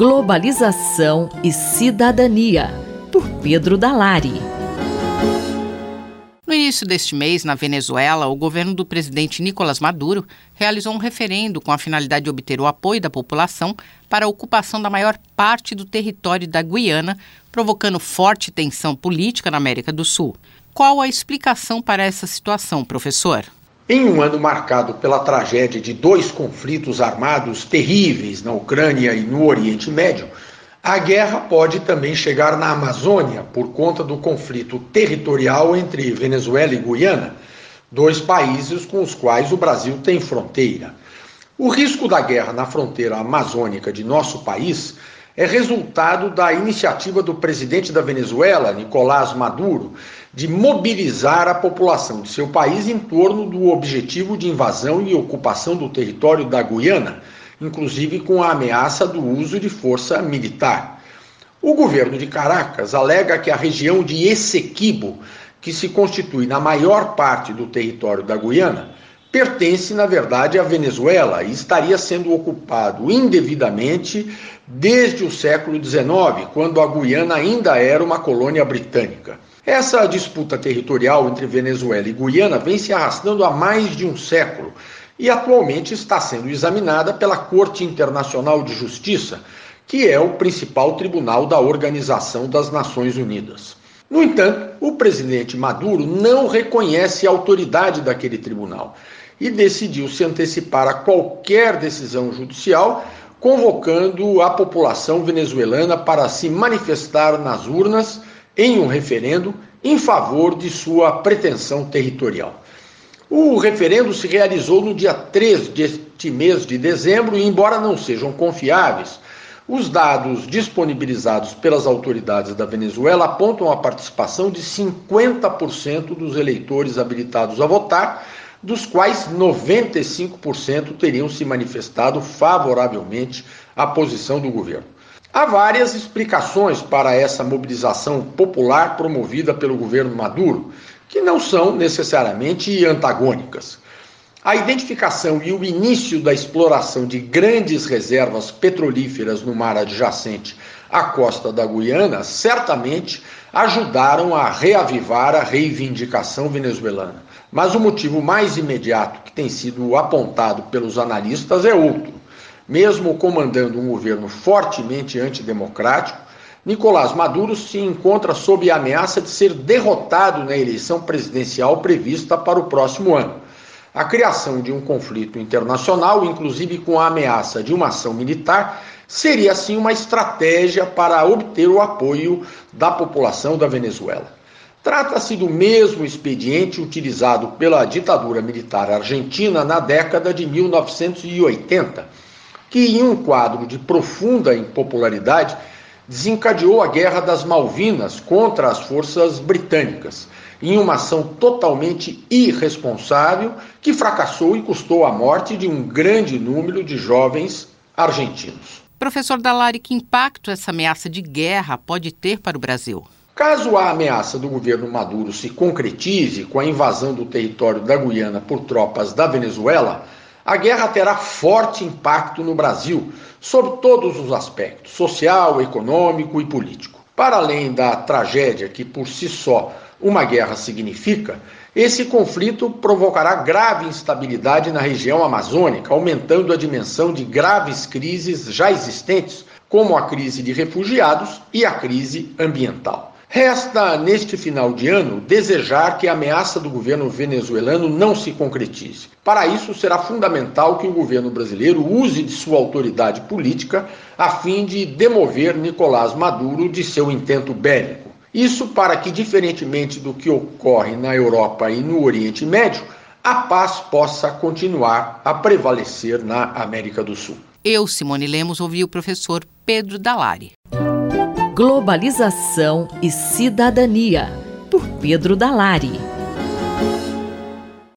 Globalização e Cidadania, por Pedro Dalari. No início deste mês, na Venezuela, o governo do presidente Nicolás Maduro realizou um referendo com a finalidade de obter o apoio da população para a ocupação da maior parte do território da Guiana, provocando forte tensão política na América do Sul. Qual a explicação para essa situação, professor? Em um ano marcado pela tragédia de dois conflitos armados terríveis na Ucrânia e no Oriente Médio, a guerra pode também chegar na Amazônia por conta do conflito territorial entre Venezuela e Guiana, dois países com os quais o Brasil tem fronteira. O risco da guerra na fronteira amazônica de nosso país é resultado da iniciativa do presidente da Venezuela, Nicolás Maduro, de mobilizar a população de seu país em torno do objetivo de invasão e ocupação do território da Guiana, inclusive com a ameaça do uso de força militar. O governo de Caracas alega que a região de Essequibo, que se constitui na maior parte do território da Guiana, pertence, na verdade, à Venezuela e estaria sendo ocupado indevidamente desde o século XIX, quando a Guiana ainda era uma colônia britânica. Essa disputa territorial entre Venezuela e Guiana vem se arrastando há mais de um século e atualmente está sendo examinada pela Corte Internacional de Justiça, que é o principal tribunal da Organização das Nações Unidas. No entanto, o presidente Maduro não reconhece a autoridade daquele tribunal e decidiu se antecipar a qualquer decisão judicial, convocando a população venezuelana para se manifestar nas urnas em um referendo em favor de sua pretensão territorial. O referendo se realizou no dia 3 deste mês de dezembro e, embora não sejam confiáveis, os dados disponibilizados pelas autoridades da Venezuela apontam a participação de 50% dos eleitores habilitados a votar, dos quais 95% teriam se manifestado favoravelmente à posição do governo. Há várias explicações para essa mobilização popular promovida pelo governo Maduro, que não são necessariamente antagônicas. A identificação e o início da exploração de grandes reservas petrolíferas no mar adjacente à costa da Guiana certamente ajudaram a reavivar a reivindicação venezuelana. Mas o motivo mais imediato que tem sido apontado pelos analistas é outro mesmo comandando um governo fortemente antidemocrático, Nicolás Maduro se encontra sob a ameaça de ser derrotado na eleição presidencial prevista para o próximo ano. A criação de um conflito internacional, inclusive com a ameaça de uma ação militar, seria assim uma estratégia para obter o apoio da população da Venezuela. Trata-se do mesmo expediente utilizado pela ditadura militar argentina na década de 1980 que, em um quadro de profunda impopularidade, desencadeou a Guerra das Malvinas contra as forças britânicas, em uma ação totalmente irresponsável que fracassou e custou a morte de um grande número de jovens argentinos. Professor Dalari, que impacto essa ameaça de guerra pode ter para o Brasil? Caso a ameaça do governo Maduro se concretize com a invasão do território da Guiana por tropas da Venezuela, a guerra terá forte impacto no Brasil, sob todos os aspectos social, econômico e político. Para além da tragédia que por si só uma guerra significa, esse conflito provocará grave instabilidade na região amazônica, aumentando a dimensão de graves crises já existentes, como a crise de refugiados e a crise ambiental. Resta, neste final de ano, desejar que a ameaça do governo venezuelano não se concretize. Para isso, será fundamental que o governo brasileiro use de sua autoridade política a fim de demover Nicolás Maduro de seu intento bélico. Isso para que, diferentemente do que ocorre na Europa e no Oriente Médio, a paz possa continuar a prevalecer na América do Sul. Eu, Simone Lemos, ouvi o professor Pedro Dalari. Globalização e Cidadania, por Pedro Dalari.